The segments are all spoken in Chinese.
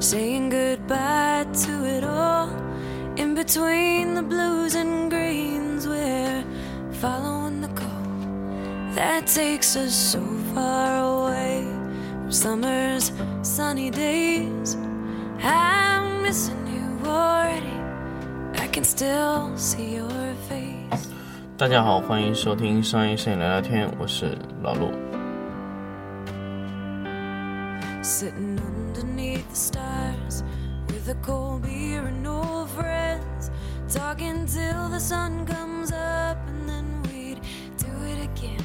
saying goodbye to it all. In between the blues and greens, we're following the call that takes us so far away from summer's sunny days. I'm missing you already. I can still see your face. 大家好，欢迎收听商业摄影聊聊天，我是老陆。 Sitting underneath the stars with a cold beer and old friends, talking till the sun comes up, and then we'd do it again.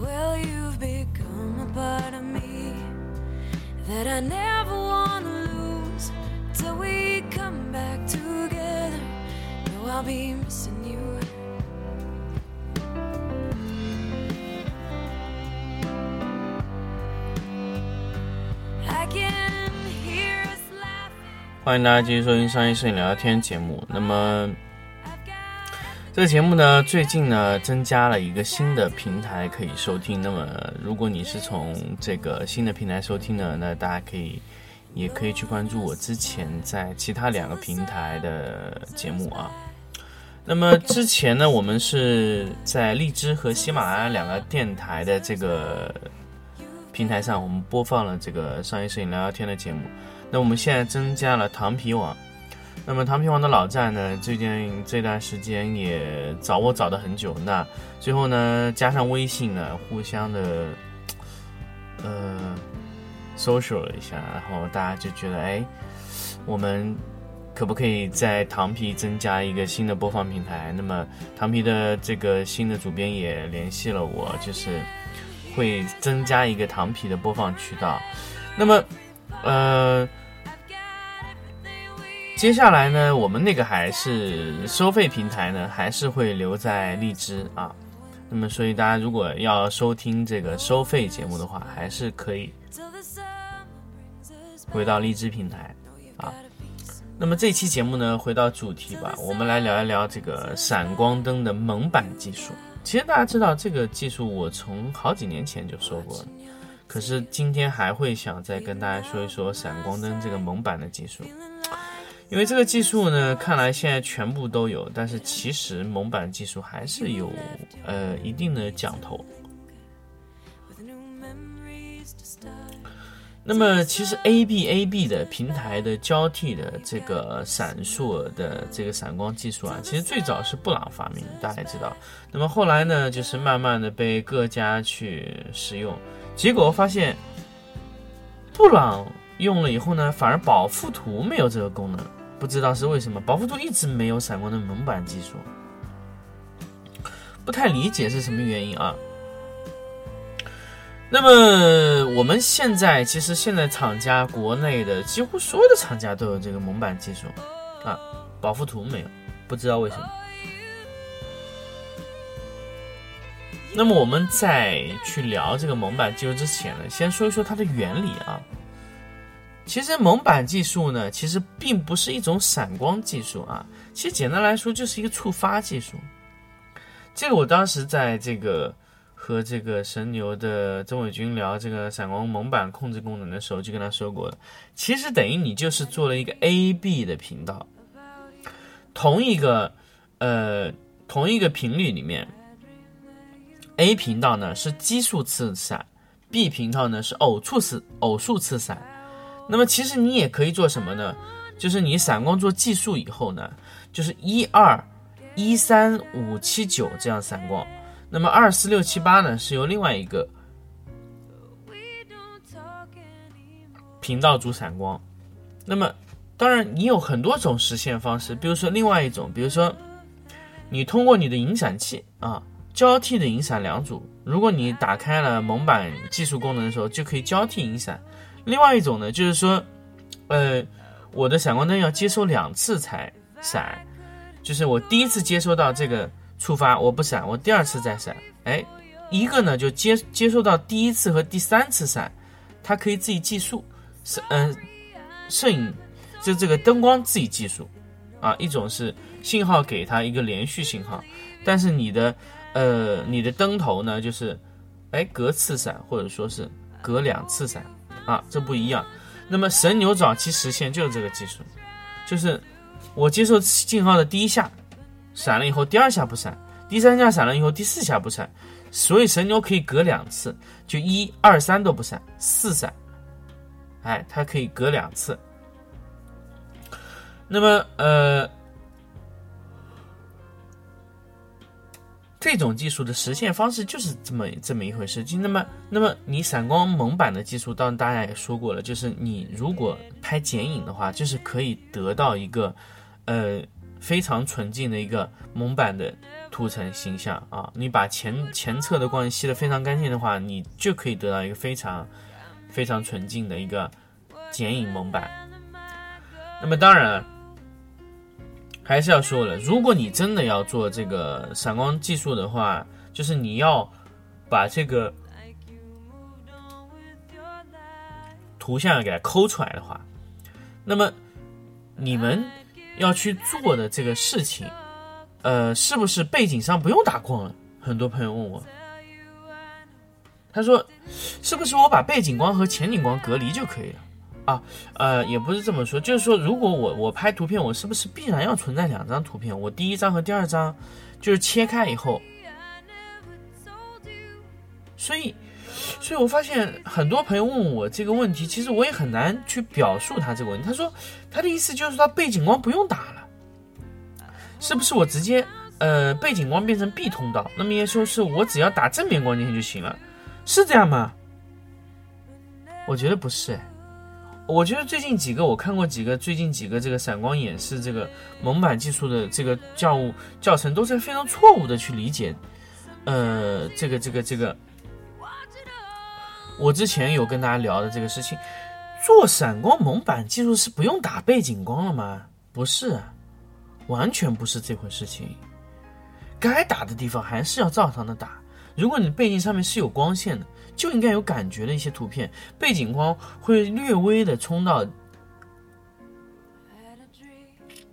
Well, you've become a part of me that I never want to lose till we come back together. No, I'll be missing you. 欢迎大家继续收听商业摄影聊聊天节目。那么这个节目呢，最近呢增加了一个新的平台可以收听。那么如果你是从这个新的平台收听的，那大家可以也可以去关注我之前在其他两个平台的节目啊。那么之前呢，我们是在荔枝和喜马拉雅两个电台的这个平台上，我们播放了这个商业摄影聊聊天的节目。那我们现在增加了糖皮网。那么糖皮网的老站呢，最近这段时间也找我找了很久，那最后呢，加上微信呢，互相的呃 social 了一下，然后大家就觉得，哎，我们可不可以在糖皮增加一个新的播放平台？那么糖皮的这个新的主编也联系了我，就是会增加一个糖皮的播放渠道。那么，呃。接下来呢，我们那个还是收费平台呢，还是会留在荔枝啊。那么，所以大家如果要收听这个收费节目的话，还是可以回到荔枝平台啊。那么这期节目呢，回到主题吧，我们来聊一聊这个闪光灯的蒙版技术。其实大家知道这个技术，我从好几年前就说过了，可是今天还会想再跟大家说一说闪光灯这个蒙版的技术。因为这个技术呢，看来现在全部都有，但是其实蒙版技术还是有呃一定的讲头。那么其实 A B A B 的平台的交替的这个闪烁的这个闪光技术啊，其实最早是布朗发明，大家也知道。那么后来呢，就是慢慢的被各家去使用，结果发现布朗用了以后呢，反而保护图没有这个功能，不知道是为什么。宝富图一直没有闪光的蒙版技术，不太理解是什么原因啊。那么我们现在其实现在厂家国内的几乎所有的厂家都有这个蒙版技术，啊，宝富图没有，不知道为什么。那么我们在去聊这个蒙版技术之前呢，先说一说它的原理啊。其实蒙版技术呢，其实并不是一种闪光技术啊，其实简单来说就是一个触发技术。这个我当时在这个和这个神牛的曾伟军聊这个闪光蒙版控制功能的时候，就跟他说过了。其实等于你就是做了一个 A B 的频道，同一个呃同一个频率里面，A 频道呢是奇数次闪，B 频道呢是偶数次偶数次闪。那么其实你也可以做什么呢？就是你闪光做计数以后呢，就是一二一三五七九这样闪光。那么二四六七八呢是由另外一个频道主闪光。那么当然你有很多种实现方式，比如说另外一种，比如说你通过你的引闪器啊交替的引闪两组，如果你打开了蒙版技术功能的时候，就可以交替引闪。另外一种呢，就是说，呃，我的闪光灯要接收两次才闪，就是我第一次接收到这个触发，我不闪，我第二次再闪，哎，一个呢就接接收到第一次和第三次闪，它可以自己计数，是嗯、摄影就这个灯光自己计数，啊，一种是信号给它一个连续信号，但是你的呃你的灯头呢就是，哎隔次闪或者说是隔两次闪。啊，这不一样。那么神牛早期实现就是这个技术，就是我接受信号的第一下闪了以后，第二下不闪，第三下闪了以后，第四下不闪，所以神牛可以隔两次，就一二三都不闪，四闪，哎，它可以隔两次。那么呃。这种技术的实现方式就是这么这么一回事。就那么，那么你闪光蒙版的技术，当然大家也说过了，就是你如果拍剪影的话，就是可以得到一个，呃，非常纯净的一个蒙版的图层形象啊。你把前前侧的光吸得非常干净的话，你就可以得到一个非常非常纯净的一个剪影蒙版。那么当然。还是要说了，如果你真的要做这个闪光技术的话，就是你要把这个图像给它抠出来的话，那么你们要去做的这个事情，呃，是不是背景上不用打光了？很多朋友问我，他说，是不是我把背景光和前景光隔离就可以了？啊，呃，也不是这么说，就是说，如果我我拍图片，我是不是必然要存在两张图片？我第一张和第二张，就是切开以后，所以，所以我发现很多朋友问我这个问题，其实我也很难去表述他这个问题。他说他的意思就是他背景光不用打了，是不是我直接呃背景光变成 B 通道？那么也说是我只要打正面光进去就行了，是这样吗？我觉得不是哎。我觉得最近几个我看过几个最近几个这个闪光演示这个蒙版技术的这个教务教程都是非常错误的去理解，呃，这个这个这个，我之前有跟大家聊的这个事情，做闪光蒙版技术是不用打背景光了吗？不是，完全不是这回事情，该打的地方还是要照常的打。如果你背景上面是有光线的。就应该有感觉的一些图片，背景光会略微的冲到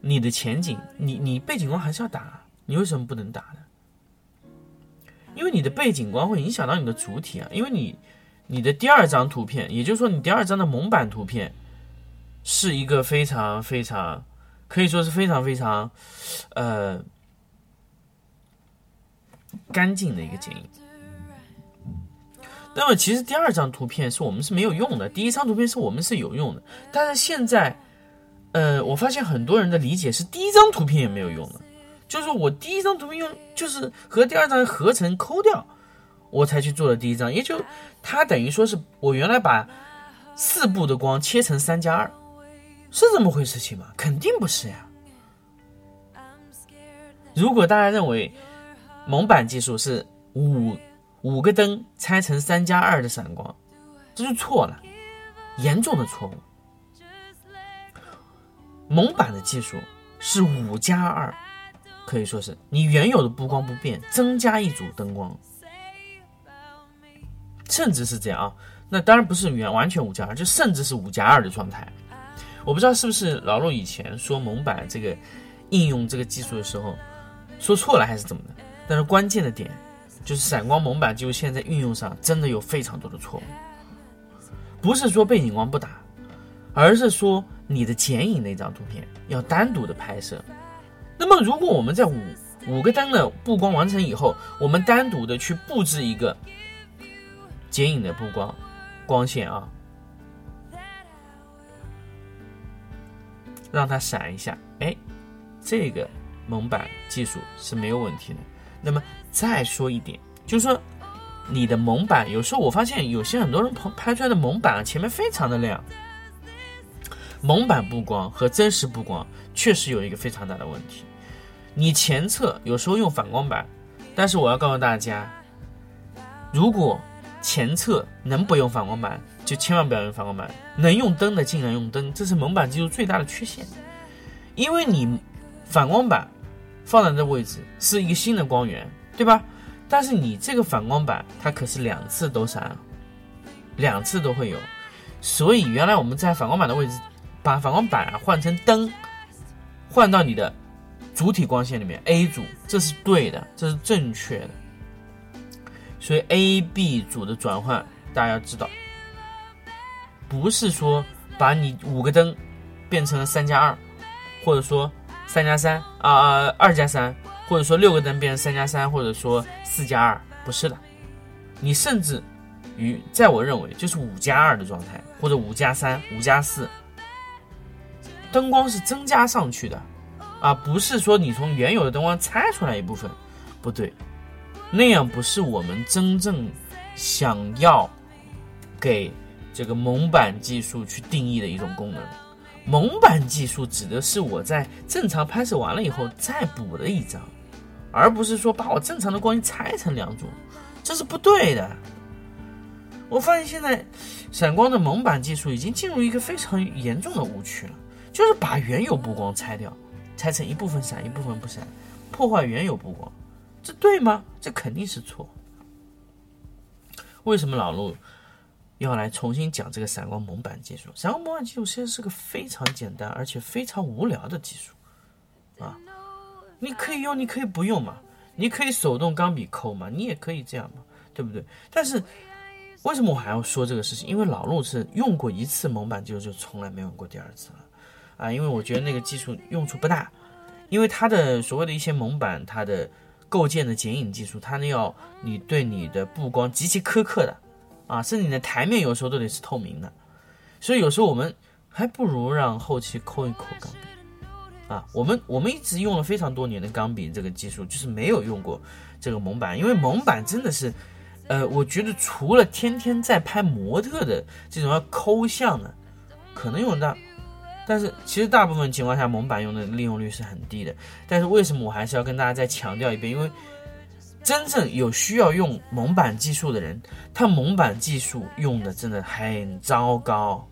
你的前景，你你背景光还是要打，你为什么不能打呢？因为你的背景光会影响到你的主体啊，因为你你的第二张图片，也就是说你第二张的蒙版图片，是一个非常非常可以说是非常非常呃干净的一个剪影。那么其实第二张图片是我们是没有用的，第一张图片是我们是有用的。但是现在，呃，我发现很多人的理解是第一张图片也没有用的，就是我第一张图片用就是和第二张合成抠掉，我才去做的第一张，也就它等于说是我原来把四步的光切成三加二，是这么回事情吗？肯定不是呀。如果大家认为蒙版技术是五。五个灯拆成三加二的闪光，这就错了，严重的错误。蒙版的技术是五加二，可以说是你原有的布光不变，增加一组灯光，甚至是这样啊。那当然不是原完全五加二，就甚至是五加二的状态。我不知道是不是老陆以前说蒙版这个应用这个技术的时候说错了还是怎么的，但是关键的点。就是闪光蒙版，就现在运用上真的有非常多的错误。不是说背景光不打，而是说你的剪影那张图片要单独的拍摄。那么，如果我们在五五个灯的布光完成以后，我们单独的去布置一个剪影的布光光线啊，让它闪一下，哎，这个蒙版技术是没有问题的。那么再说一点，就是说你的蒙版，有时候我发现有些很多人拍拍出来的蒙版前面非常的亮，蒙版布光和真实布光确实有一个非常大的问题。你前侧有时候用反光板，但是我要告诉大家，如果前侧能不用反光板，就千万不要用反光板；能用灯的尽量用灯，这是蒙版技术最大的缺陷，因为你反光板。放在这位置是一个新的光源，对吧？但是你这个反光板它可是两次都闪，两次都会有，所以原来我们在反光板的位置把反光板换成灯，换到你的主体光线里面 A 组，这是对的，这是正确的。所以 A、B 组的转换大家要知道，不是说把你五个灯变成了三加二，或者说三加三啊二加三，或者说六个灯变成三加三，或者说四加二，不是的，你甚至于在我认为就是五加二的状态，或者五加三、五加四，灯光是增加上去的，啊，不是说你从原有的灯光拆出来一部分，不对，那样不是我们真正想要给这个蒙版技术去定义的一种功能。蒙版技术指的是我在正常拍摄完了以后再补的一张，而不是说把我正常的光影拆成两组，这是不对的。我发现现在闪光的蒙版技术已经进入一个非常严重的误区了，就是把原有布光拆掉，拆成一部分闪一部分不闪，破坏原有布光，这对吗？这肯定是错。为什么老陆要来重新讲这个闪光蒙版技术？闪光蒙版技术其实是个非常简单而且非常无聊的技术啊！你可以用，你可以不用嘛，你可以手动钢笔抠嘛，你也可以这样嘛，对不对？但是为什么我还要说这个事情？因为老陆是用过一次蒙版技术，就从来没用过第二次了，啊，因为我觉得那个技术用处不大，因为它的所谓的一些蒙版，它的构建的剪影技术，它呢要你对你的布光极其苛刻的，啊，甚至你的台面有时候都得是透明的，所以有时候我们还不如让后期抠一抠钢笔，啊，我们我们一直用了非常多年的钢笔这个技术，就是没有用过这个蒙版，因为蒙版真的是。呃，我觉得除了天天在拍模特的这种要抠像的，可能用得到，但是其实大部分情况下蒙版用的利用率是很低的。但是为什么我还是要跟大家再强调一遍？因为真正有需要用蒙版技术的人，他蒙版技术用的真的很糟糕。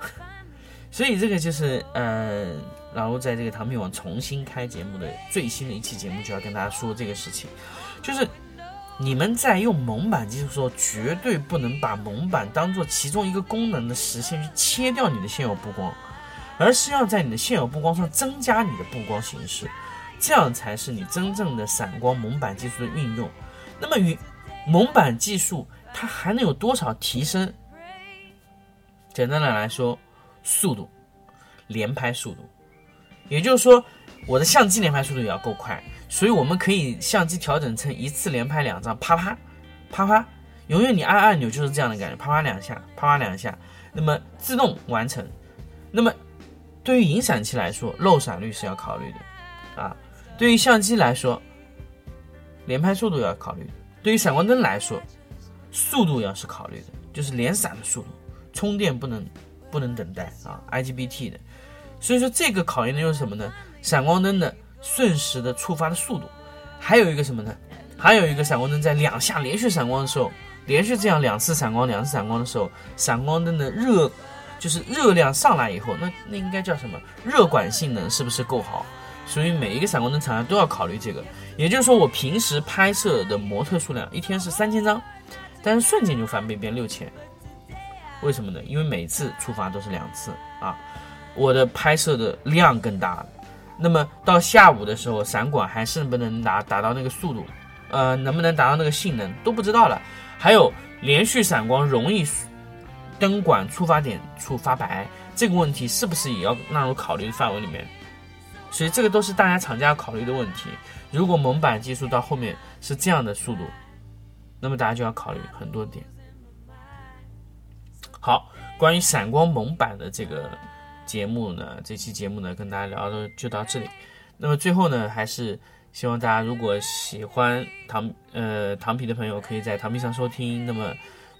所以这个就是呃，然后在这个唐品网重新开节目的最新的一期节目，就要跟大家说这个事情，就是。你们在用蒙版技术的时候，绝对不能把蒙版当做其中一个功能的实现去切掉你的现有布光，而是要在你的现有布光上增加你的布光形式，这样才是你真正的闪光蒙版技术的运用。那么与蒙版技术它还能有多少提升？简单的来说，速度，连拍速度，也就是说，我的相机连拍速度也要够快。所以我们可以相机调整成一次连拍两张，啪啪，啪啪，永远你按按钮就是这样的感觉，啪啪两下，啪啪两下，那么自动完成。那么对于引闪器来说，漏闪率是要考虑的啊；对于相机来说，连拍速度要考虑；对于闪光灯来说，速度要是考虑的，就是连闪的速度，充电不能不能等待啊，IGBT 的。所以说这个考验的又是什么呢？闪光灯的。瞬时的触发的速度，还有一个什么呢？还有一个闪光灯在两下连续闪光的时候，连续这样两次闪光、两次闪光的时候，闪光灯的热，就是热量上来以后，那那应该叫什么？热管性能是不是够好？所以每一个闪光灯厂商都要考虑这个。也就是说，我平时拍摄的模特数量一天是三千张，但是瞬间就翻倍变六千，为什么呢？因为每次触发都是两次啊，我的拍摄的量更大了。那么到下午的时候，闪管还是不能达达到那个速度，呃，能不能达到那个性能都不知道了。还有连续闪光容易灯管触发点处发白，这个问题是不是也要纳入考虑的范围里面？所以这个都是大家厂家考虑的问题。如果蒙版技术到后面是这样的速度，那么大家就要考虑很多点。好，关于闪光蒙版的这个。节目呢，这期节目呢，跟大家聊的就到这里。那么最后呢，还是希望大家如果喜欢唐呃唐皮的朋友，可以在唐皮上收听。那么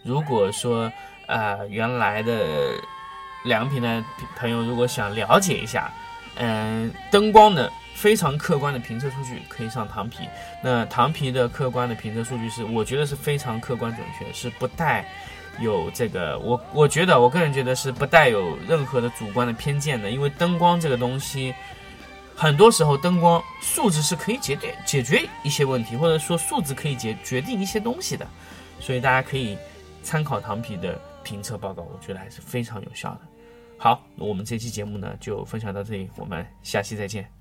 如果说呃原来的良品的朋友，如果想了解一下，嗯，灯光的非常客观的评测数据，可以上唐皮。那唐皮的客观的评测数据是，我觉得是非常客观准确，是不带。有这个，我我觉得，我个人觉得是不带有任何的主观的偏见的，因为灯光这个东西，很多时候灯光素质是可以解决解决一些问题，或者说素质可以决决定一些东西的，所以大家可以参考唐皮的评测报告，我觉得还是非常有效的。好，我们这期节目呢就分享到这里，我们下期再见。